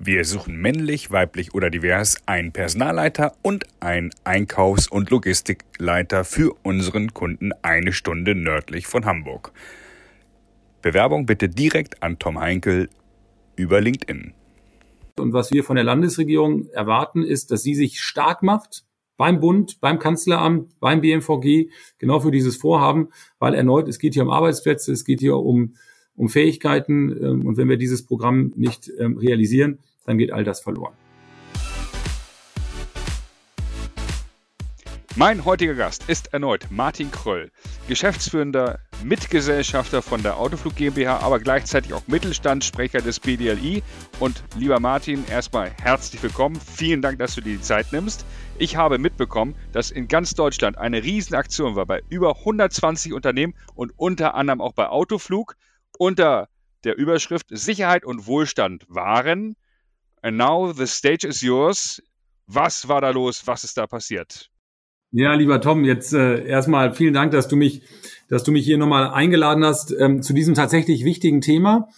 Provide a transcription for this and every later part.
Wir suchen männlich, weiblich oder divers einen Personalleiter und einen Einkaufs- und Logistikleiter für unseren Kunden eine Stunde nördlich von Hamburg. Bewerbung bitte direkt an Tom Heinkel über LinkedIn. Und was wir von der Landesregierung erwarten, ist, dass sie sich stark macht beim Bund, beim Kanzleramt, beim BMVG, genau für dieses Vorhaben, weil erneut, es geht hier um Arbeitsplätze, es geht hier um, um Fähigkeiten. Ähm, und wenn wir dieses Programm nicht ähm, realisieren, dann geht all das verloren. Mein heutiger Gast ist erneut Martin Kröll, geschäftsführender Mitgesellschafter von der Autoflug GmbH, aber gleichzeitig auch Mittelstandssprecher des BDLI. Und lieber Martin, erstmal herzlich willkommen. Vielen Dank, dass du dir die Zeit nimmst. Ich habe mitbekommen, dass in ganz Deutschland eine Riesenaktion war bei über 120 Unternehmen und unter anderem auch bei Autoflug unter der Überschrift Sicherheit und Wohlstand waren. And now the stage is yours. Was war da los? Was ist da passiert? Ja, lieber Tom, jetzt äh, erstmal vielen Dank, dass du mich, dass du mich hier nochmal eingeladen hast ähm, zu diesem tatsächlich wichtigen Thema.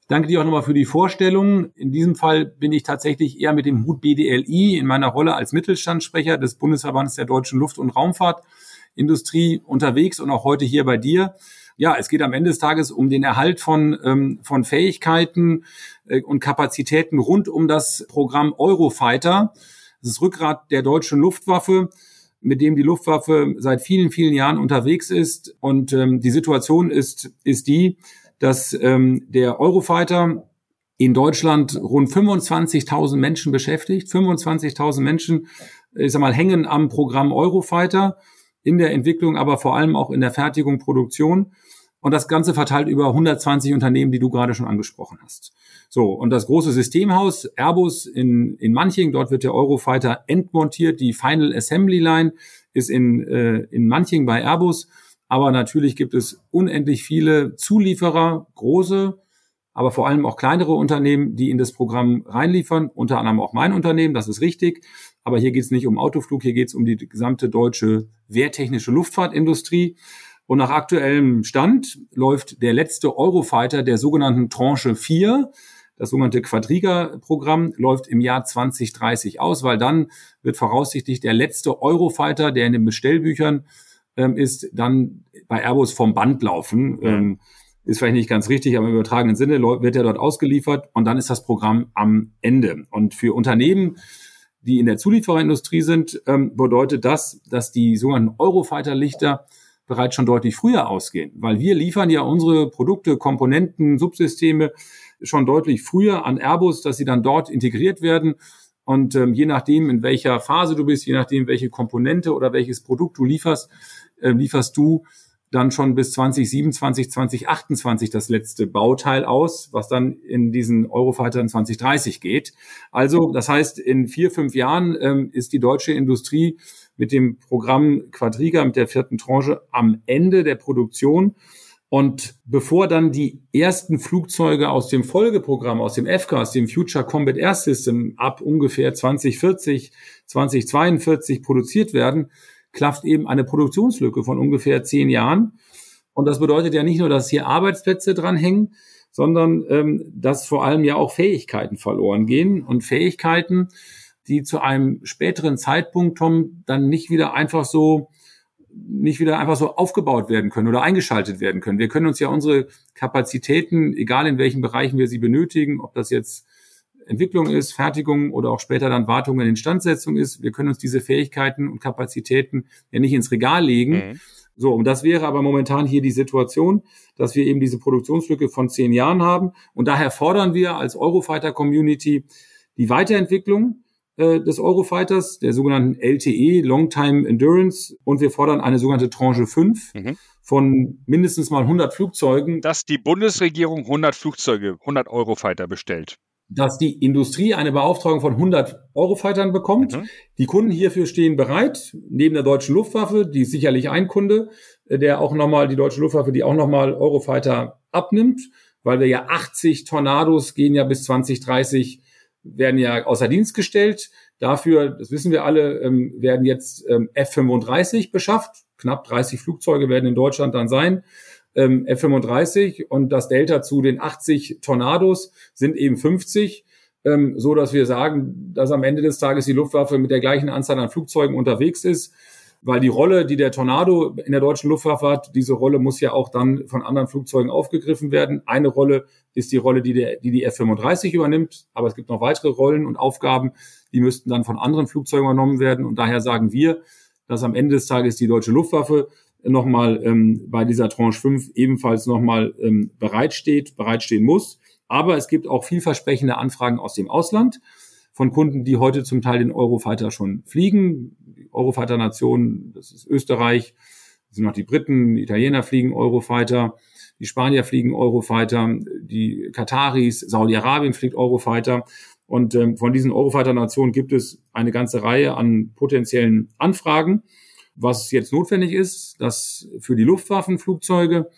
Ich danke dir auch nochmal für die Vorstellung. In diesem Fall bin ich tatsächlich eher mit dem Hut BDLI in meiner Rolle als Mittelstandssprecher des Bundesverbandes der deutschen Luft- und Raumfahrtindustrie unterwegs und auch heute hier bei dir ja, es geht am Ende des Tages um den Erhalt von, ähm, von Fähigkeiten äh, und Kapazitäten rund um das Programm Eurofighter. Das ist Rückgrat der deutschen Luftwaffe mit dem die Luftwaffe seit vielen, vielen Jahren unterwegs ist. Und ähm, die Situation ist, ist die, dass ähm, der Eurofighter in Deutschland rund 25.000 Menschen beschäftigt. 25.000 Menschen, ich sag mal, hängen am Programm Eurofighter in der Entwicklung, aber vor allem auch in der Fertigung, Produktion. Und das Ganze verteilt über 120 Unternehmen, die du gerade schon angesprochen hast. So, und das große Systemhaus Airbus in, in Manching, dort wird der Eurofighter entmontiert. Die Final Assembly Line ist in, äh, in Manching bei Airbus. Aber natürlich gibt es unendlich viele Zulieferer, große, aber vor allem auch kleinere Unternehmen, die in das Programm reinliefern, unter anderem auch mein Unternehmen, das ist richtig. Aber hier geht es nicht um Autoflug, hier geht es um die gesamte deutsche wehrtechnische Luftfahrtindustrie. Und nach aktuellem Stand läuft der letzte Eurofighter der sogenannten Tranche 4, das sogenannte Quadriga-Programm, läuft im Jahr 2030 aus, weil dann wird voraussichtlich der letzte Eurofighter, der in den Bestellbüchern ähm, ist, dann bei Airbus vom Band laufen. Ja. Ähm, ist vielleicht nicht ganz richtig, aber im übertragenen Sinne wird er dort ausgeliefert und dann ist das Programm am Ende. Und für Unternehmen, die in der Zuliefererindustrie sind, ähm, bedeutet das, dass die sogenannten Eurofighter-Lichter bereits schon deutlich früher ausgehen, weil wir liefern ja unsere Produkte, Komponenten, Subsysteme schon deutlich früher an Airbus, dass sie dann dort integriert werden. Und ähm, je nachdem, in welcher Phase du bist, je nachdem, welche Komponente oder welches Produkt du lieferst, äh, lieferst du dann schon bis 2027, 2028 das letzte Bauteil aus, was dann in diesen Eurofightern 2030 geht. Also das heißt, in vier, fünf Jahren ähm, ist die deutsche Industrie mit dem Programm Quadriga, mit der vierten Tranche am Ende der Produktion. Und bevor dann die ersten Flugzeuge aus dem Folgeprogramm, aus dem FCAS, dem Future Combat Air System, ab ungefähr 2040, 2042 produziert werden, klafft eben eine Produktionslücke von ungefähr zehn Jahren. Und das bedeutet ja nicht nur, dass hier Arbeitsplätze dranhängen, sondern ähm, dass vor allem ja auch Fähigkeiten verloren gehen und Fähigkeiten, die zu einem späteren Zeitpunkt, Tom, dann nicht wieder einfach so nicht wieder einfach so aufgebaut werden können oder eingeschaltet werden können. Wir können uns ja unsere Kapazitäten, egal in welchen Bereichen wir sie benötigen, ob das jetzt Entwicklung ist, Fertigung oder auch später dann Wartung und Instandsetzung ist. Wir können uns diese Fähigkeiten und Kapazitäten ja nicht ins Regal legen. Mhm. So, und das wäre aber momentan hier die Situation, dass wir eben diese Produktionslücke von zehn Jahren haben. Und daher fordern wir als Eurofighter Community die Weiterentwicklung äh, des Eurofighters, der sogenannten LTE, Long Time Endurance. Und wir fordern eine sogenannte Tranche 5 mhm. von mindestens mal 100 Flugzeugen. Dass die Bundesregierung 100 Flugzeuge, 100 Eurofighter bestellt dass die Industrie eine Beauftragung von 100 Eurofightern bekommt. Mhm. Die Kunden hierfür stehen bereit, neben der deutschen Luftwaffe, die ist sicherlich ein Kunde, äh, der auch nochmal, die deutsche Luftwaffe, die auch nochmal Eurofighter abnimmt, weil wir ja 80 Tornados gehen ja bis 2030, werden ja außer Dienst gestellt. Dafür, das wissen wir alle, ähm, werden jetzt ähm, F-35 beschafft. Knapp 30 Flugzeuge werden in Deutschland dann sein ähm, F-35 und das Delta zu den 80 Tornados sind eben 50. ähm, so dass wir sagen, dass am Ende des Tages die Luftwaffe mit der gleichen Anzahl an Flugzeugen unterwegs ist weil die Rolle, die der Tornado in der deutschen Luftwaffe hat, diese Rolle muss ja auch dann von anderen Flugzeugen aufgegriffen werden. Eine Rolle ist die Rolle, die der, die, die F-35 übernimmt, aber es gibt noch weitere Rollen und Aufgaben, die müssten dann von anderen Flugzeugen übernommen werden. Und daher sagen wir, dass am Ende des Tages die deutsche Luftwaffe nochmal ähm, bei dieser Tranche 5 ebenfalls nochmal ähm, bereitsteht, bereitstehen muss. Aber es gibt auch vielversprechende Anfragen aus dem Ausland von Kunden, die heute zum Teil den Eurofighter schon fliegen. Eurofighter-Nationen, das ist Österreich, das sind noch die Briten, die Italiener fliegen Eurofighter, die Spanier fliegen Eurofighter, die Kataris, Saudi-Arabien fliegt Eurofighter. Und ähm, von diesen Eurofighter-Nationen gibt es eine ganze Reihe an potenziellen Anfragen. Was jetzt notwendig ist, dass für die Luftwaffenflugzeuge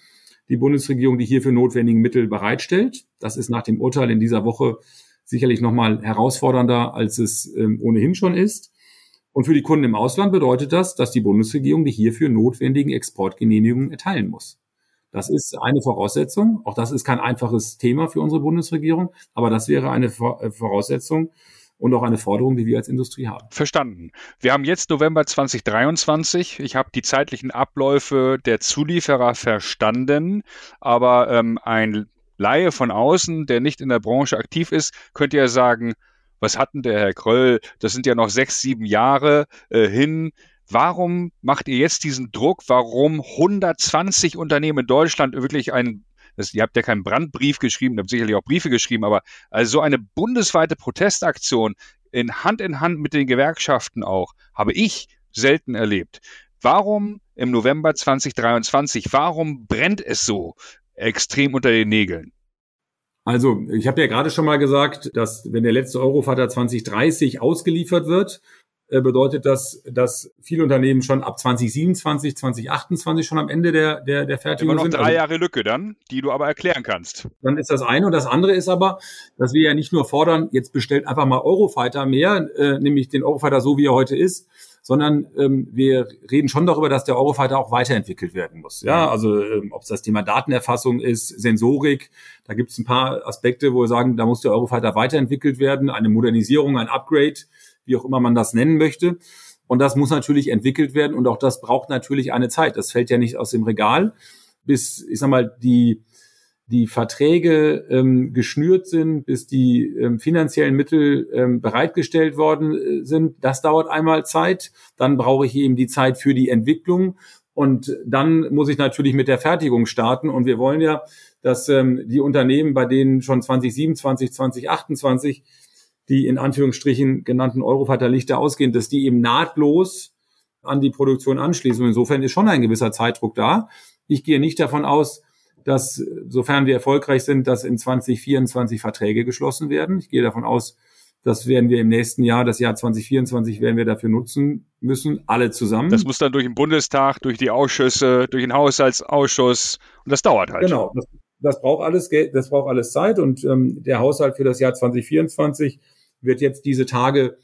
die Bundesregierung die hierfür notwendigen Mittel bereitstellt. Das ist nach dem Urteil in dieser Woche sicherlich nochmal herausfordernder, als es ähm, ohnehin schon ist. Und für die Kunden im Ausland bedeutet das, dass die Bundesregierung die hierfür notwendigen Exportgenehmigungen erteilen muss. Das ist eine Voraussetzung. Auch das ist kein einfaches Thema für unsere Bundesregierung, aber das wäre eine äh, Voraussetzung und auch eine Forderung, die wir als Industrie haben. Verstanden. Wir haben jetzt November 2023. Ich habe die zeitlichen Abläufe der Zulieferer verstanden, aber ähm, ein Laie von außen, der nicht in der Branche aktiv ist, könnte ja sagen, was hatten der Herr Kröll? Das sind ja noch sechs, sieben Jahre äh, hin. Warum macht ihr jetzt diesen Druck? Warum 120 Unternehmen in Deutschland wirklich einen das, ihr habt ja keinen Brandbrief geschrieben, ihr habt sicherlich auch Briefe geschrieben, aber also so eine bundesweite Protestaktion in Hand in Hand mit den Gewerkschaften auch, habe ich selten erlebt. Warum im November 2023, warum brennt es so? extrem unter den Nägeln. Also, ich habe ja gerade schon mal gesagt, dass wenn der letzte Eurovater 2030 ausgeliefert wird, bedeutet das, dass viele Unternehmen schon ab 2027, 2028 schon am Ende der, der, der Fertigung Immer noch sind. drei also Jahre Lücke dann, die du aber erklären kannst. Dann ist das eine. Und das andere ist aber, dass wir ja nicht nur fordern, jetzt bestellt einfach mal Eurofighter mehr, äh, nämlich den Eurofighter so, wie er heute ist, sondern ähm, wir reden schon darüber, dass der Eurofighter auch weiterentwickelt werden muss. Ja, also ähm, ob es das Thema Datenerfassung ist, Sensorik, da gibt es ein paar Aspekte, wo wir sagen, da muss der Eurofighter weiterentwickelt werden, eine Modernisierung, ein Upgrade, wie auch immer man das nennen möchte. Und das muss natürlich entwickelt werden und auch das braucht natürlich eine Zeit. Das fällt ja nicht aus dem Regal, bis, ich sag mal, die die Verträge ähm, geschnürt sind, bis die ähm, finanziellen Mittel ähm, bereitgestellt worden äh, sind. Das dauert einmal Zeit. Dann brauche ich eben die Zeit für die Entwicklung. Und dann muss ich natürlich mit der Fertigung starten. Und wir wollen ja, dass ähm, die Unternehmen, bei denen schon 2027, 2028 die in Anführungsstrichen genannten Eurofighter-Lichter ausgehen, dass die eben nahtlos an die Produktion anschließen. Und insofern ist schon ein gewisser Zeitdruck da. Ich gehe nicht davon aus, dass, sofern wir erfolgreich sind, dass in 2024 Verträge geschlossen werden. Ich gehe davon aus, das werden wir im nächsten Jahr, das Jahr 2024, werden wir dafür nutzen müssen, alle zusammen. Das muss dann durch den Bundestag, durch die Ausschüsse, durch den Haushaltsausschuss und das dauert halt. Genau, das, das braucht alles Geld, das braucht alles Zeit und ähm, der Haushalt für das Jahr 2024 wird jetzt diese Tage,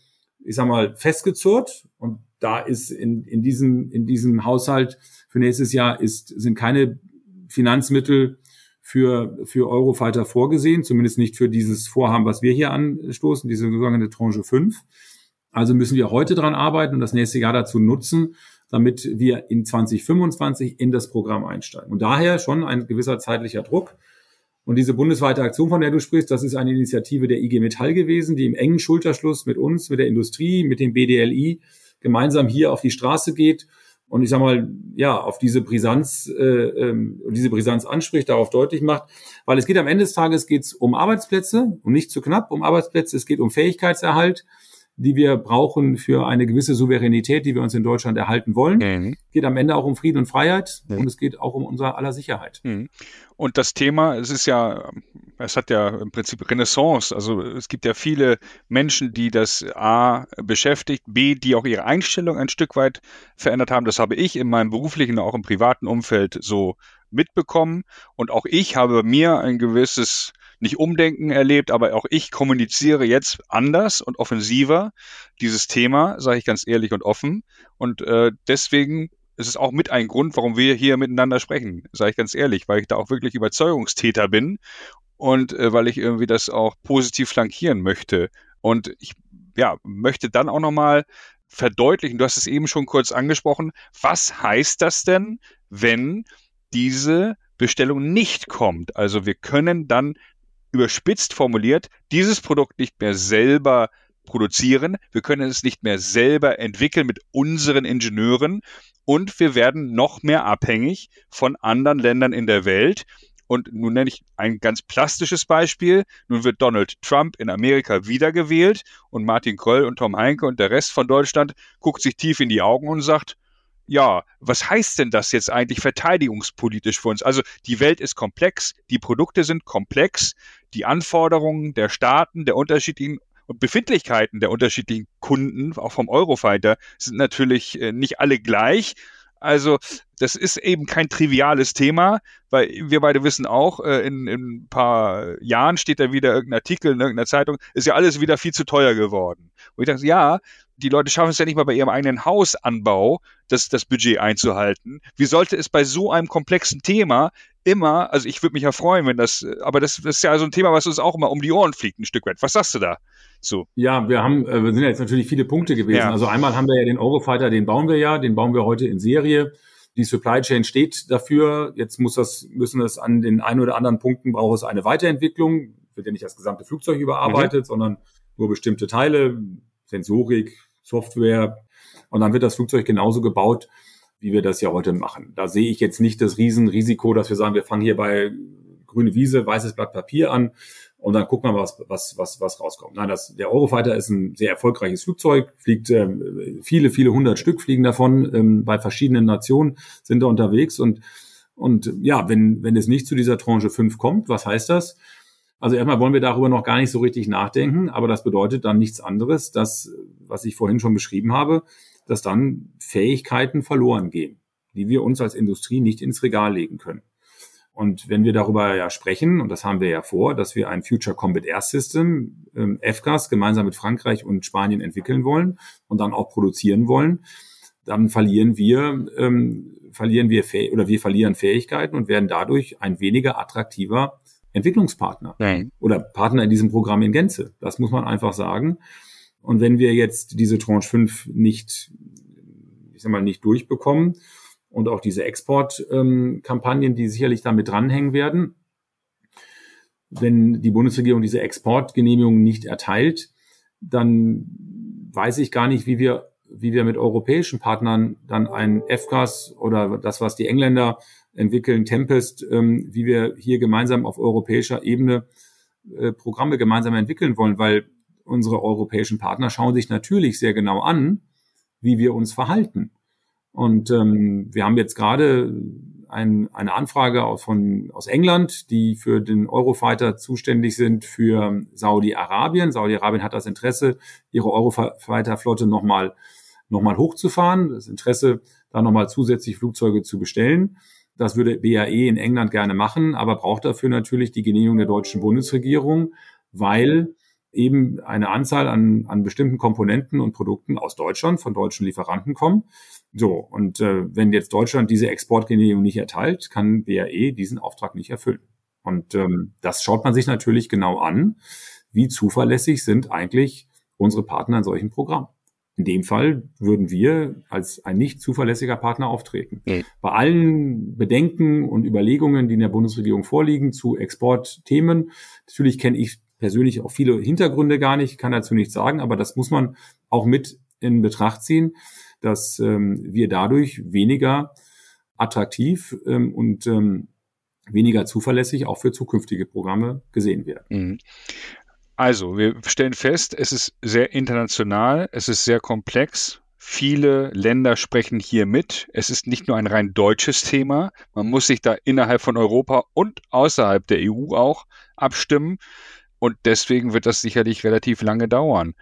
ich sag mal, festgezurrt und da ist in, in diesem in diesem Haushalt für nächstes Jahr ist sind keine Finanzmittel für, für Eurofighter vorgesehen, zumindest nicht für dieses Vorhaben, was wir hier anstoßen, diese sogenannte Tranche 5. Also müssen wir heute dran arbeiten und das nächste Jahr dazu nutzen, damit wir in 2025 in das Programm einsteigen. Und daher schon ein gewisser zeitlicher Druck. Und diese bundesweite Aktion, von der du sprichst, das ist eine Initiative der IG Metall gewesen, die im engen Schulterschluss mit uns, mit der Industrie, mit dem BDLI gemeinsam hier auf die Straße geht und ich sag mal, ja, auf diese Brisanz, äh, ähm, diese Brisanz anspricht, darauf deutlich macht, weil es geht am Ende des Tages geht's um Arbeitsplätze und nicht zu knapp um Arbeitsplätze, es geht um Fähigkeitserhalt, die wir brauchen für eine gewisse Souveränität, die wir uns in Deutschland erhalten wollen. Mhm. Geht am Ende auch um Frieden und Freiheit mhm. und es geht auch um unser aller Sicherheit. Mhm. Und das Thema, es ist ja, es hat ja im Prinzip Renaissance. Also es gibt ja viele Menschen, die das A beschäftigt, B, die auch ihre Einstellung ein Stück weit verändert haben. Das habe ich in meinem beruflichen, auch im privaten Umfeld so mitbekommen. Und auch ich habe mir ein gewisses nicht Umdenken erlebt, aber auch ich kommuniziere jetzt anders und offensiver dieses Thema, sage ich ganz ehrlich und offen. Und äh, deswegen ist es auch mit ein Grund, warum wir hier miteinander sprechen, sage ich ganz ehrlich, weil ich da auch wirklich Überzeugungstäter bin und äh, weil ich irgendwie das auch positiv flankieren möchte. Und ich ja, möchte dann auch nochmal verdeutlichen, du hast es eben schon kurz angesprochen, was heißt das denn, wenn diese Bestellung nicht kommt? Also wir können dann überspitzt formuliert dieses Produkt nicht mehr selber produzieren, wir können es nicht mehr selber entwickeln mit unseren Ingenieuren und wir werden noch mehr abhängig von anderen Ländern in der Welt. Und nun nenne ich ein ganz plastisches Beispiel. Nun wird Donald Trump in Amerika wiedergewählt und Martin Kröll und Tom Heinke und der Rest von Deutschland guckt sich tief in die Augen und sagt, ja, was heißt denn das jetzt eigentlich verteidigungspolitisch für uns? Also die Welt ist komplex, die Produkte sind komplex, die Anforderungen der Staaten, der unterschiedlichen und Befindlichkeiten der unterschiedlichen Kunden, auch vom Eurofighter, sind natürlich äh, nicht alle gleich. Also das ist eben kein triviales Thema, weil wir beide wissen auch, äh, in, in ein paar Jahren steht da wieder irgendein Artikel in irgendeiner Zeitung, ist ja alles wieder viel zu teuer geworden. Und ich dachte, ja, die Leute schaffen es ja nicht mal bei ihrem eigenen Hausanbau, das, das Budget einzuhalten. Wie sollte es bei so einem komplexen Thema immer, also ich würde mich ja freuen, wenn das, aber das, das ist ja so ein Thema, was uns auch immer um die Ohren fliegt, ein Stück weit. Was sagst du da? So. Ja, wir haben, äh, wir sind ja jetzt natürlich viele Punkte gewesen. Ja. Also einmal haben wir ja den Eurofighter, den bauen wir ja, den bauen wir heute in Serie. Die Supply Chain steht dafür. Jetzt muss das, müssen es an den ein oder anderen Punkten braucht es eine Weiterentwicklung. Wird ja nicht das gesamte Flugzeug überarbeitet, mhm. sondern nur bestimmte Teile, Sensorik, Software. Und dann wird das Flugzeug genauso gebaut, wie wir das ja heute machen. Da sehe ich jetzt nicht das Riesenrisiko, dass wir sagen, wir fangen hier bei grüne Wiese, weißes Blatt Papier an und dann gucken wir, was, was, was, was rauskommt. Nein, das, der Eurofighter ist ein sehr erfolgreiches Flugzeug, fliegt ähm, viele, viele hundert Stück fliegen davon, ähm, bei verschiedenen Nationen sind da unterwegs und und ja, wenn, wenn es nicht zu dieser Tranche 5 kommt, was heißt das? Also erstmal wollen wir darüber noch gar nicht so richtig nachdenken, aber das bedeutet dann nichts anderes, dass, was ich vorhin schon beschrieben habe, dass dann Fähigkeiten verloren gehen, die wir uns als Industrie nicht ins Regal legen können. Und wenn wir darüber ja sprechen, und das haben wir ja vor, dass wir ein Future Combat Air System, ähm, FCAS, gemeinsam mit Frankreich und Spanien entwickeln wollen und dann auch produzieren wollen, dann verlieren wir, ähm, verlieren wir oder wir verlieren Fähigkeiten und werden dadurch ein weniger attraktiver Entwicklungspartner Nein. oder Partner in diesem Programm in Gänze. Das muss man einfach sagen. Und wenn wir jetzt diese Tranche 5 nicht, ich sag mal, nicht durchbekommen. Und auch diese Exportkampagnen, ähm, die sicherlich damit dranhängen werden, wenn die Bundesregierung diese Exportgenehmigung nicht erteilt, dann weiß ich gar nicht, wie wir, wie wir mit europäischen Partnern dann ein FCAS oder das, was die Engländer entwickeln, Tempest, ähm, wie wir hier gemeinsam auf europäischer Ebene äh, Programme gemeinsam entwickeln wollen, weil unsere europäischen Partner schauen sich natürlich sehr genau an, wie wir uns verhalten. Und ähm, wir haben jetzt gerade ein, eine Anfrage aus, von, aus England, die für den Eurofighter zuständig sind für Saudi-Arabien. Saudi-Arabien hat das Interesse, ihre Eurofighter-Flotte nochmal noch mal hochzufahren, das Interesse, da nochmal zusätzlich Flugzeuge zu bestellen. Das würde BAE in England gerne machen, aber braucht dafür natürlich die Genehmigung der deutschen Bundesregierung, weil eben eine Anzahl an, an bestimmten Komponenten und Produkten aus Deutschland von deutschen Lieferanten kommen. So, und äh, wenn jetzt Deutschland diese Exportgenehmigung nicht erteilt, kann BAE diesen Auftrag nicht erfüllen. Und ähm, das schaut man sich natürlich genau an. Wie zuverlässig sind eigentlich unsere Partner in solchen Programmen? In dem Fall würden wir als ein nicht zuverlässiger Partner auftreten. Ja. Bei allen Bedenken und Überlegungen, die in der Bundesregierung vorliegen zu Exportthemen, natürlich kenne ich persönlich auch viele Hintergründe gar nicht, kann dazu nichts sagen, aber das muss man auch mit in Betracht ziehen, dass ähm, wir dadurch weniger attraktiv ähm, und ähm, weniger zuverlässig auch für zukünftige Programme gesehen werden. Mhm. Also, wir stellen fest, es ist sehr international, es ist sehr komplex. Viele Länder sprechen hier mit. Es ist nicht nur ein rein deutsches Thema. Man muss sich da innerhalb von Europa und außerhalb der EU auch abstimmen. Und deswegen wird das sicherlich relativ lange dauern.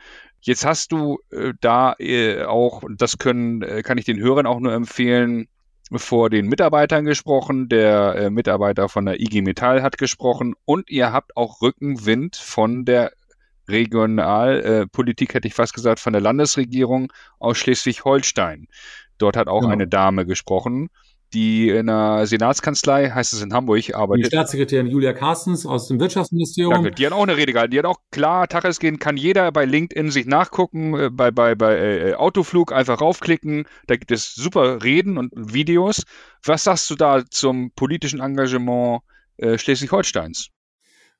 Jetzt hast du äh, da äh, auch, das können, äh, kann ich den Hörern auch nur empfehlen, vor den Mitarbeitern gesprochen. Der äh, Mitarbeiter von der IG Metall hat gesprochen und ihr habt auch Rückenwind von der Regionalpolitik, hätte ich fast gesagt, von der Landesregierung aus Schleswig-Holstein. Dort hat auch genau. eine Dame gesprochen die in einer Senatskanzlei, heißt es in Hamburg, arbeitet. Die Staatssekretärin Julia Carstens aus dem Wirtschaftsministerium. Danke, die hat auch eine Rede gehalten. Die hat auch klar, Taches gehen, kann jeder bei LinkedIn sich nachgucken, äh, bei, bei, bei äh, Autoflug einfach raufklicken. Da gibt es super Reden und Videos. Was sagst du da zum politischen Engagement äh, Schleswig-Holsteins?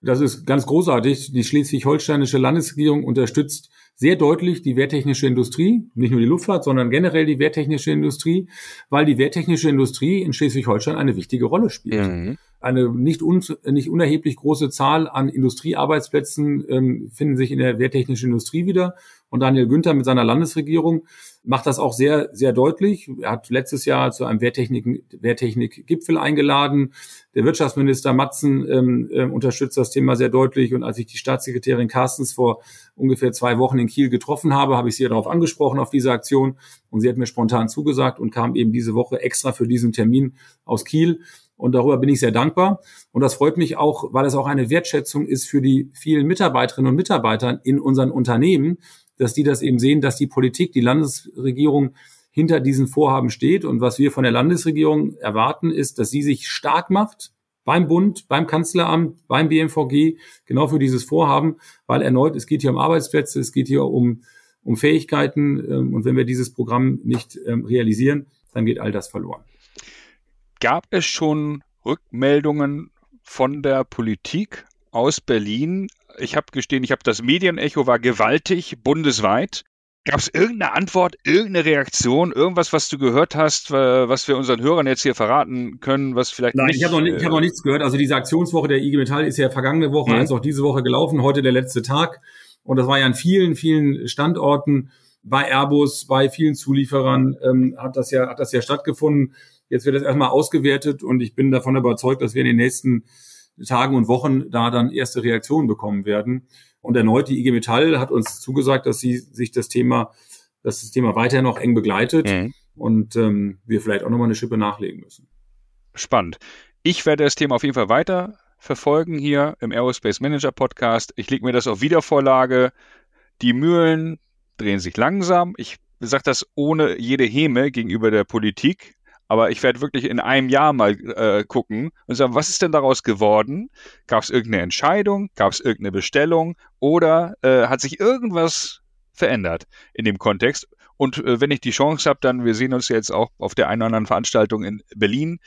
Das ist ganz großartig. Die schleswig-holsteinische Landesregierung unterstützt sehr deutlich die wehrtechnische Industrie, nicht nur die Luftfahrt, sondern generell die wehrtechnische Industrie, weil die wehrtechnische Industrie in Schleswig-Holstein eine wichtige Rolle spielt. Mhm. Eine nicht, un, nicht unerheblich große Zahl an Industriearbeitsplätzen ähm, finden sich in der wehrtechnischen Industrie wieder. Und Daniel Günther mit seiner Landesregierung macht das auch sehr, sehr deutlich. Er hat letztes Jahr zu einem Wehrtechnik, Wehrtechnik-Gipfel eingeladen. Der Wirtschaftsminister Matzen ähm, äh, unterstützt das Thema sehr deutlich. Und als ich die Staatssekretärin Carstens vor ungefähr zwei Wochen in Kiel getroffen habe, habe ich sie darauf angesprochen, auf diese Aktion. Und sie hat mir spontan zugesagt und kam eben diese Woche extra für diesen Termin aus Kiel. Und darüber bin ich sehr dankbar. Und das freut mich auch, weil es auch eine Wertschätzung ist für die vielen Mitarbeiterinnen und Mitarbeiter in unseren Unternehmen, dass die das eben sehen, dass die Politik, die Landesregierung hinter diesen Vorhaben steht. Und was wir von der Landesregierung erwarten, ist, dass sie sich stark macht beim Bund, beim Kanzleramt, beim BMVG, genau für dieses Vorhaben, weil erneut, es geht hier um Arbeitsplätze, es geht hier um, um Fähigkeiten. Ähm, und wenn wir dieses Programm nicht ähm, realisieren, dann geht all das verloren. Gab es schon Rückmeldungen von der Politik aus Berlin ich habe gestehen, ich habe das Medienecho war gewaltig bundesweit. Gab es irgendeine Antwort, irgendeine Reaktion, irgendwas, was du gehört hast, was wir unseren Hörern jetzt hier verraten können, was vielleicht Nein, nicht, ich habe noch, nicht, hab noch äh, nichts gehört. Also diese Aktionswoche der IG Metall ist ja vergangene Woche, mhm. als auch diese Woche gelaufen, heute der letzte Tag. Und das war ja an vielen, vielen Standorten bei Airbus, bei vielen Zulieferern ähm, hat das ja hat das ja stattgefunden. Jetzt wird das erstmal ausgewertet und ich bin davon überzeugt, dass wir in den nächsten Tagen und Wochen da dann erste Reaktionen bekommen werden. Und erneut, die IG Metall hat uns zugesagt, dass sie sich das Thema, dass das Thema weiterhin noch eng begleitet mhm. und ähm, wir vielleicht auch nochmal eine Schippe nachlegen müssen. Spannend. Ich werde das Thema auf jeden Fall weiter verfolgen hier im Aerospace Manager Podcast. Ich lege mir das auf Wiedervorlage. Die Mühlen drehen sich langsam. Ich sage das ohne jede Häme gegenüber der Politik. Aber ich werde wirklich in einem Jahr mal äh, gucken und sagen, was ist denn daraus geworden? Gab es irgendeine Entscheidung? Gab es irgendeine Bestellung? Oder äh, hat sich irgendwas verändert in dem Kontext? Und äh, wenn ich die Chance habe, dann, wir sehen uns jetzt auch auf der einen oder anderen Veranstaltung in Berlin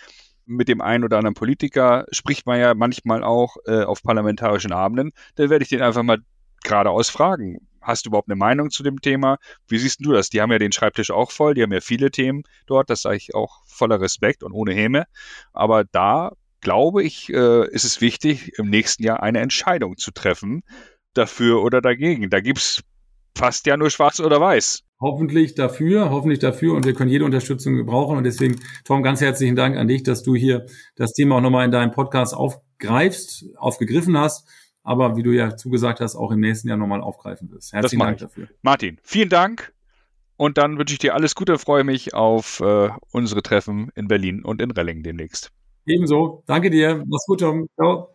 mit dem einen oder anderen Politiker, spricht man ja manchmal auch äh, auf parlamentarischen Abenden, dann werde ich den einfach mal geradeaus fragen hast du überhaupt eine Meinung zu dem Thema? Wie siehst du das? Die haben ja den Schreibtisch auch voll, die haben ja viele Themen dort, das sage ich auch voller Respekt und ohne Häme. Aber da glaube ich, äh, ist es wichtig, im nächsten Jahr eine Entscheidung zu treffen, dafür oder dagegen. Da gibt es fast ja nur schwarz oder weiß. Hoffentlich dafür, hoffentlich dafür und wir können jede Unterstützung gebrauchen. Und deswegen, Tom, ganz herzlichen Dank an dich, dass du hier das Thema auch nochmal in deinem Podcast aufgreifst, aufgegriffen hast aber wie du ja zugesagt hast, auch im nächsten Jahr nochmal aufgreifen wirst. Herzlichen Dank dafür. Martin, vielen Dank. Und dann wünsche ich dir alles Gute, freue mich auf äh, unsere Treffen in Berlin und in Relling demnächst. Ebenso. Danke dir. Mach's gut, Tom. Ciao.